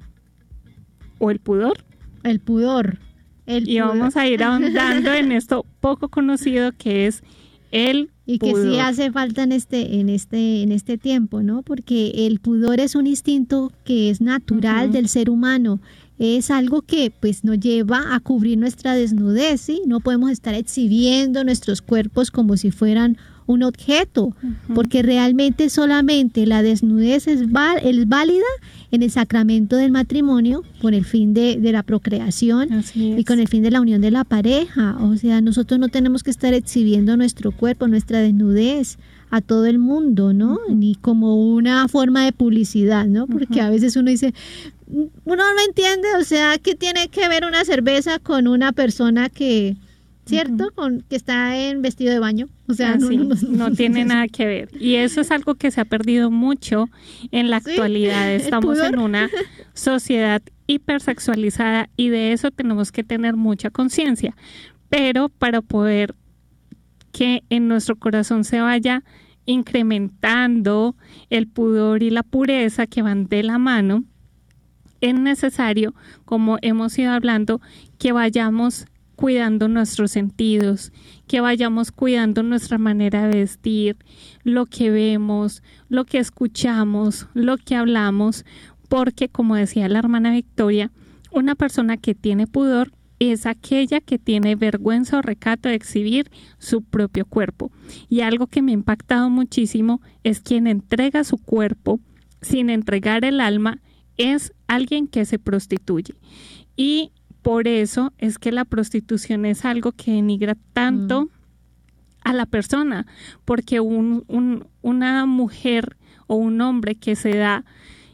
¿O el pudor? el pudor. El Y pudor. vamos a ir ahondando en esto poco conocido que es el y que sí hace falta en este, en este, en este tiempo, ¿no? Porque el pudor es un instinto que es natural del ser humano. Es algo que pues nos lleva a cubrir nuestra desnudez, ¿sí? No podemos estar exhibiendo nuestros cuerpos como si fueran un objeto, porque realmente solamente la desnudez es, es, válida en el sacramento del matrimonio con el fin de, la procreación y con el fin de la unión de la pareja. O sea, nosotros no tenemos que estar exhibiendo nuestro cuerpo, nuestra desnudez a todo el mundo, ¿no? Ni como una forma de publicidad, ¿no? Porque a veces uno dice, uno no entiende, o sea, ¿qué tiene que ver una cerveza con una persona que ¿cierto? Con que está en vestido de baño. O sea, no, tiene nada que ver. Y eso es algo que se ha perdido mucho en la actualidad. <laughs> Estamos en una <laughs> sociedad hipersexualizada y de eso tenemos que tener mucha conciencia. Pero para poder que en nuestro corazón se vaya incrementando el pudor y la pureza que van de la mano, es necesario, como hemos ido hablando, que vayamos cuidando nuestros sentidos, que vayamos cuidando nuestra manera de vestir, lo que vemos, lo que escuchamos, lo que hablamos, porque como decía la hermana Victoria, una persona que tiene pudor es aquella que tiene vergüenza o recato de exhibir su propio cuerpo. Y algo que me ha impactado muchísimo es quien entrega su cuerpo sin entregar el alma es alguien que se prostituye. Y por eso es que la prostitución es algo que denigra tanto mm. a la persona, porque una mujer o un hombre que se da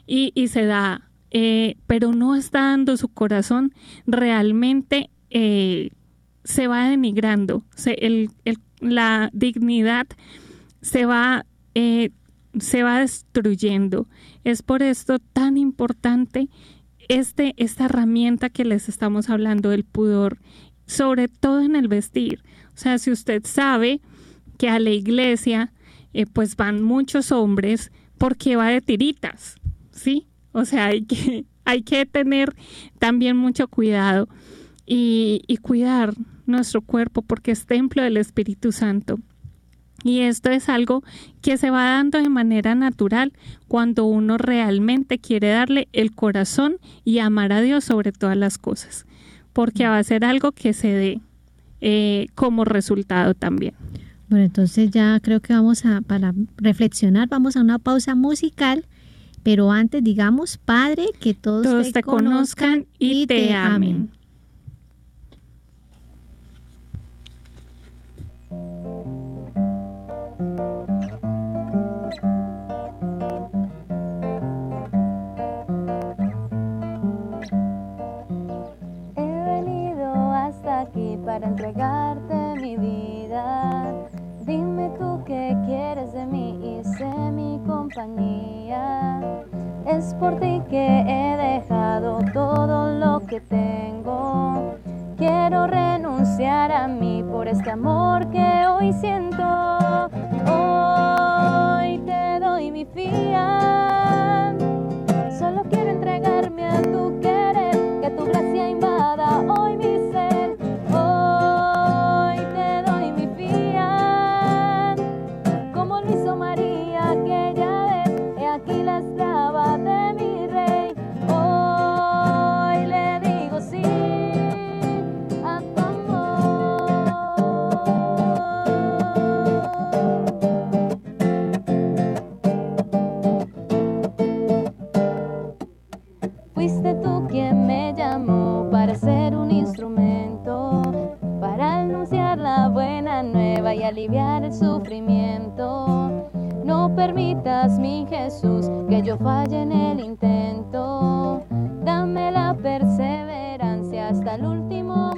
y, se da, eh, pero no está dando su corazón, realmente eh, se va denigrando, la dignidad se va, eh, se va destruyendo. Es por esto tan importante este, esta herramienta que les estamos hablando del pudor, sobre todo en el vestir. O sea, si usted sabe que a la iglesia eh, pues van muchos hombres, porque va de tiritas? ¿Sí? O sea, hay que, <laughs> hay que tener también mucho cuidado y cuidar nuestro cuerpo porque es templo del Espíritu Santo. Y esto es algo que se va dando de manera natural cuando uno realmente quiere darle el corazón y amar a Dios sobre todas las cosas, porque va a ser algo que se dé eh, como resultado también. Bueno, entonces ya creo que vamos a, para reflexionar, vamos a una pausa musical, pero antes digamos, Padre, que todos, te, conozcan, y te, amen. Para entregarte mi vida. Dime tú qué quieres de mí y sé mi compañía. Es por ti que he dejado todo lo que tengo. Quiero renunciar a mí por este amor que hoy siento. Hoy te doy mi fiat. Solo quiero entregarme a tu querer, aliviar el sufrimiento. No permitas, mi Jesús, que yo falle en el intento. Dame la perseverancia hasta el último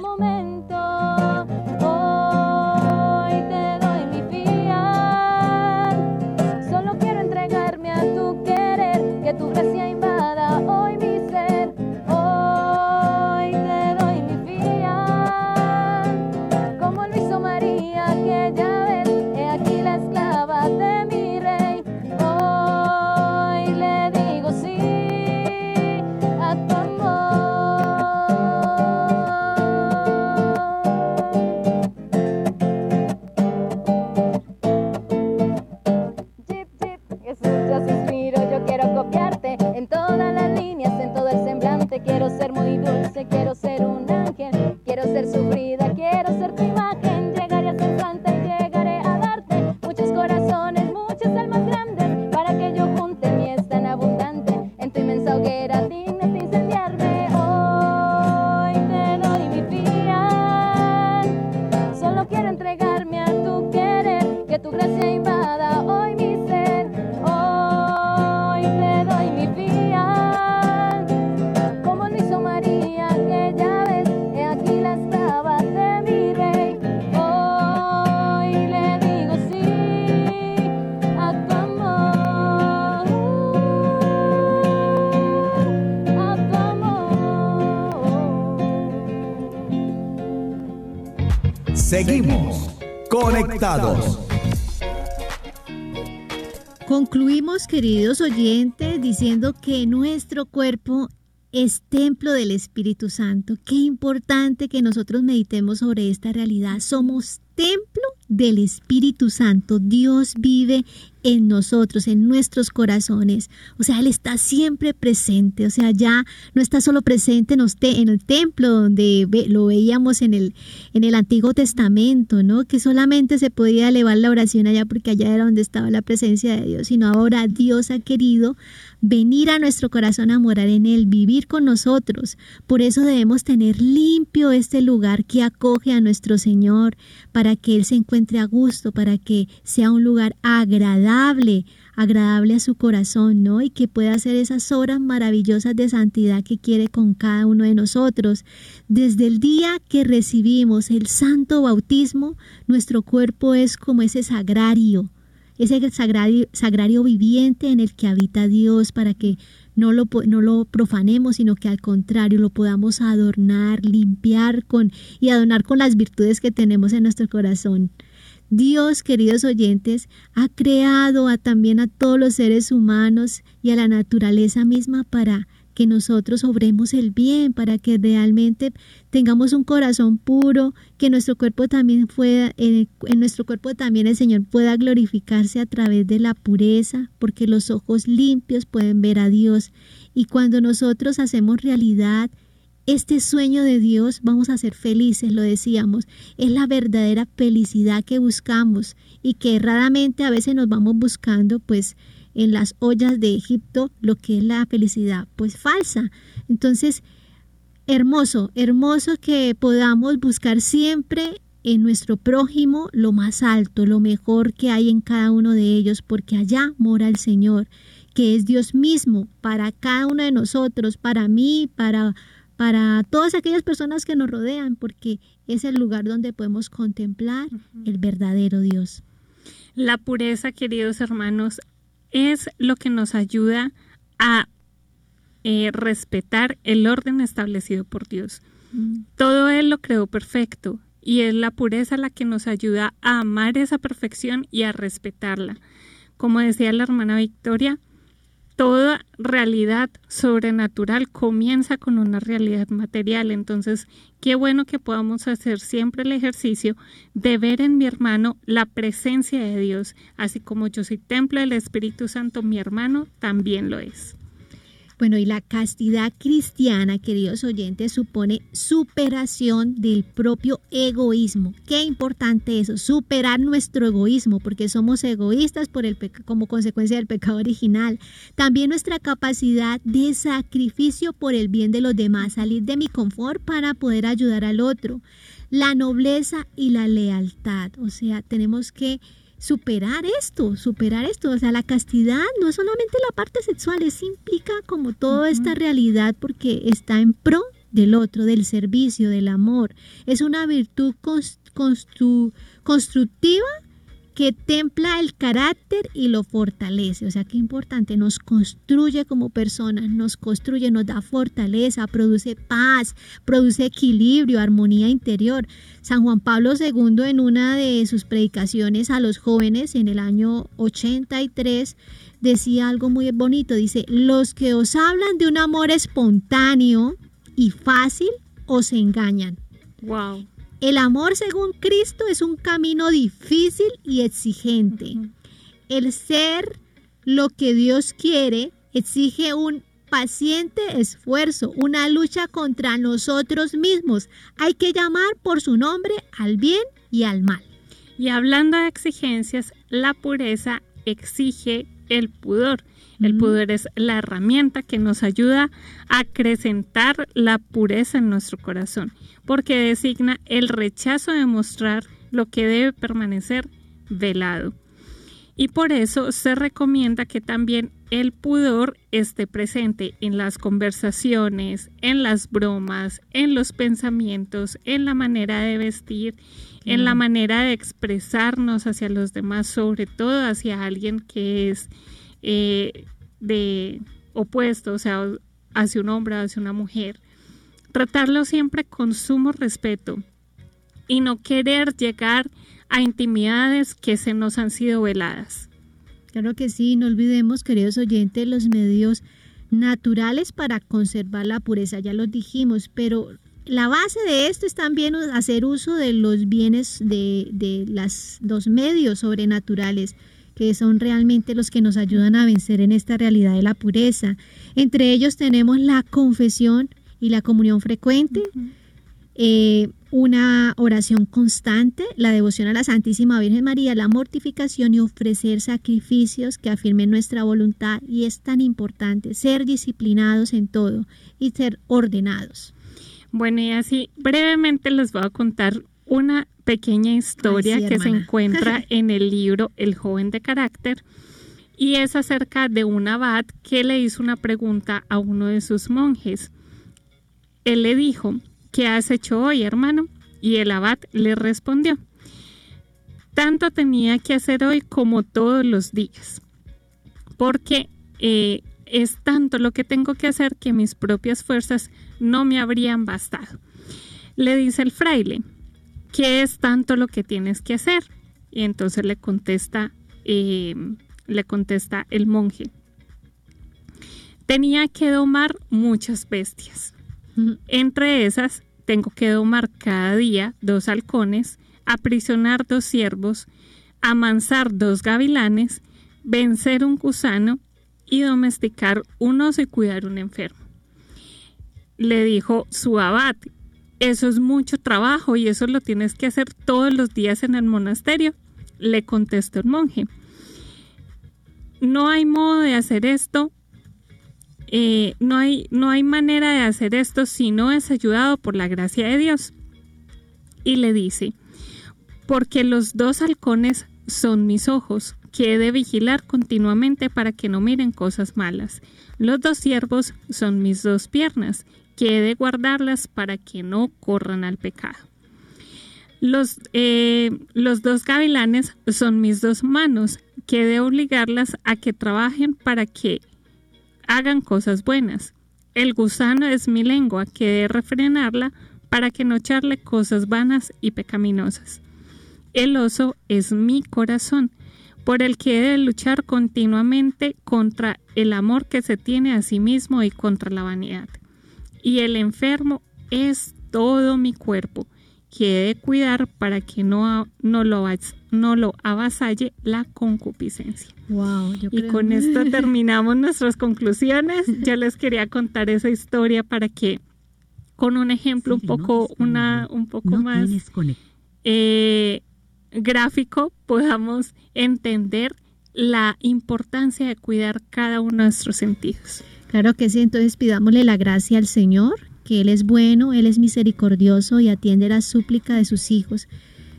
muy dulce, quiero ser un ángel, quiero ser sufrida, quiero ser tu imagen. Queridos oyentes, diciendo que nuestro cuerpo es templo del Espíritu Santo. Qué importante que nosotros meditemos sobre esta realidad. Somos templo del Espíritu Santo. Dios vive en nosotros, en nuestros corazones. O sea, Él está siempre presente. O sea, ya no está solo presente en, el templo donde lo veíamos en el, en el Antiguo Testamento, ¿no? Que solamente se podía elevar la oración allá porque allá era donde estaba la presencia de Dios, sino ahora Dios ha querido venir a nuestro corazón a morar en Él, vivir con nosotros. Por eso debemos tener limpio este lugar que acoge a nuestro Señor, para que Él se encuentre a gusto, para que sea un lugar agradable, agradable a su corazón, ¿no? Y que pueda hacer esas obras maravillosas de santidad que quiere con cada uno de nosotros. Desde el día que recibimos el santo bautismo, nuestro cuerpo es como ese sagrario, ese sagrario, viviente en el que habita Dios para que no lo, no lo profanemos, sino que al contrario lo podamos adornar, limpiar con, y adornar con las virtudes que tenemos en nuestro corazón. Dios, queridos oyentes, ha creado a, también a todos los seres humanos y a la naturaleza misma para que nosotros obremos el bien, para que realmente tengamos un corazón puro, que nuestro cuerpo también pueda, en, en nuestro cuerpo también el Señor pueda glorificarse a través de la pureza, porque los ojos limpios pueden ver a Dios. Y cuando nosotros hacemos realidad este sueño de Dios, vamos a ser felices, lo decíamos, es la verdadera felicidad que buscamos y que erradamente a veces nos vamos buscando, pues en las ollas de Egipto lo que es la felicidad, pues falsa. Entonces, hermoso, hermoso que podamos buscar siempre en nuestro prójimo lo más alto, lo mejor que hay en cada uno de ellos, porque allá mora el Señor, que es Dios mismo para cada uno de nosotros, para mí, para para todas aquellas personas que nos rodean, porque es el lugar donde podemos contemplar el verdadero Dios. La pureza, queridos hermanos, es lo que nos ayuda a eh, respetar el orden establecido por Dios. Mm. Todo Él lo creó perfecto y es la pureza la que nos ayuda a amar esa perfección y a respetarla. Como decía la hermana Victoria, toda realidad sobrenatural comienza con una realidad material. Entonces, qué bueno que podamos hacer siempre el ejercicio de ver en mi hermano la presencia de Dios. Así como yo soy templo del Espíritu Santo, mi hermano también lo es. Bueno, y la castidad cristiana, queridos oyentes, supone superación del propio egoísmo. Qué importante eso, superar nuestro egoísmo, porque somos egoístas por el como consecuencia del pecado original. También nuestra capacidad de sacrificio por el bien de los demás, salir de mi confort para poder ayudar al otro. La nobleza y la lealtad, o sea, tenemos que superar esto, superar esto. O sea, la castidad no es solamente la parte sexual, es implica como toda esta realidad porque está en pro del otro, del servicio, del amor. Es una virtud constructiva que templa el carácter y lo fortalece. O sea, qué importante, nos construye como personas, nos construye, nos da fortaleza, produce paz, produce equilibrio, armonía interior. San Juan Pablo II en una de sus predicaciones a los jóvenes en el año 83 decía algo muy bonito, dice, los que os hablan de un amor espontáneo y fácil os engañan. Wow. El amor según Cristo es un camino difícil y exigente. El ser lo que Dios quiere exige un paciente esfuerzo, una lucha contra nosotros mismos. Hay que llamar por su nombre al bien y al mal. Y hablando de exigencias, la pureza exige el pudor. El pudor es la herramienta que nos ayuda a acrecentar la pureza en nuestro corazón, porque designa el rechazo de mostrar lo que debe permanecer velado. Y por eso se recomienda que también el pudor esté presente en las conversaciones, en las bromas, en los pensamientos, en la manera de vestir, en la manera de expresarnos hacia los demás, sobre todo hacia alguien que es eh, de opuesto, o sea, hacia un hombre, hacia una mujer. Tratarlo siempre con sumo respeto, y no querer llegar a intimidades que se nos han sido veladas. Claro que sí, no olvidemos, queridos oyentes, los medios naturales para conservar la pureza, ya los dijimos, pero la base de esto es también hacer uso de los bienes de, de los medios sobrenaturales que son realmente los que nos ayudan a vencer en esta realidad de la pureza. Entre ellos tenemos la confesión y la comunión frecuente, eh, una oración constante, la devoción a la Santísima Virgen María, la mortificación y ofrecer sacrificios que afirmen nuestra voluntad. Y es tan importante ser disciplinados en todo y ser ordenados. Bueno, y así brevemente les voy a contar una pequeña historia que se encuentra <laughs> en el libro El joven de carácter y es acerca de un abad que le hizo una pregunta a uno de sus monjes. Él le dijo, ¿qué has hecho hoy, hermano? Y el abad le respondió, tanto tenía que hacer hoy como todos los días, porque eh, es tanto lo que tengo que hacer que mis propias fuerzas no me habrían bastado. Le dice el fraile, ¿qué es tanto lo que tienes que hacer? Y entonces le contesta, eh, le contesta el monje. Tenía que domar muchas bestias. Entre esas, tengo que domar cada día dos halcones, aprisionar dos ciervos, amansar dos gavilanes, vencer un gusano y domesticar un oso y cuidar un enfermo. Le dijo su abad, eso es mucho trabajo y eso lo tienes que hacer todos los días en el monasterio, le contestó el monje. No hay modo de hacer esto, eh, no, hay, no hay manera de hacer esto si no es ayudado por la gracia de Dios. Y le dice, porque los dos halcones son mis ojos, que he de vigilar continuamente para que no miren cosas malas. Los dos siervos son mis dos piernas, que he de guardarlas para que no corran al pecado. Los, eh, los dos gavilanes son mis dos manos, que he de obligarlas a que trabajen para que hagan cosas buenas. El gusano es mi lengua, que he de refrenarla para que no echarle cosas vanas y pecaminosas. El oso es mi corazón, por el que he de luchar continuamente contra el amor que se tiene a sí mismo y contra la vanidad y el enfermo es todo mi cuerpo, que he de cuidar para que no, no, lo, no lo avasalle la concupiscencia. Wow, y con esto <laughs> terminamos nuestras conclusiones. Yo les quería contar esa historia para que con un ejemplo un poco, una, un poco más eh, gráfico podamos entender la importancia de cuidar cada uno de nuestros sentidos. Claro que sí, entonces pidámosle la gracia al Señor, que Él es bueno, Él es misericordioso y atiende la súplica de sus hijos.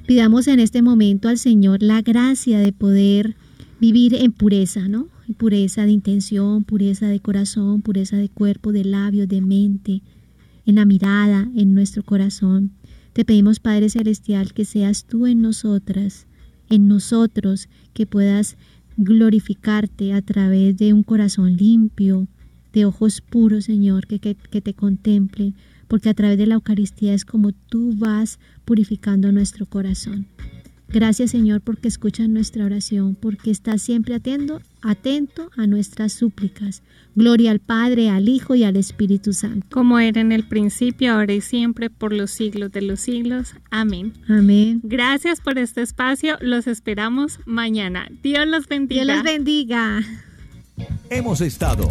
Pidamos en este momento al Señor la gracia de poder vivir en pureza, ¿no? Pureza de intención, pureza de corazón, pureza de cuerpo, de labios, de mente, en la mirada, en nuestro corazón. Te pedimos, Padre Celestial, que seas tú en nosotras, en nosotros, que puedas glorificarte a través de un corazón limpio, de ojos puros, Señor, que, que, te contemplen, porque a través de la Eucaristía es como tú vas purificando nuestro corazón. Gracias Señor porque escuchas nuestra oración, porque estás siempre atento, atento a nuestras súplicas. Gloria al Padre, al Hijo y al Espíritu Santo. Como era en el principio, ahora y siempre, por los siglos de los siglos. Amén. Amén. Gracias por este espacio. Los esperamos mañana. Dios los bendiga. Dios los bendiga. Hemos estado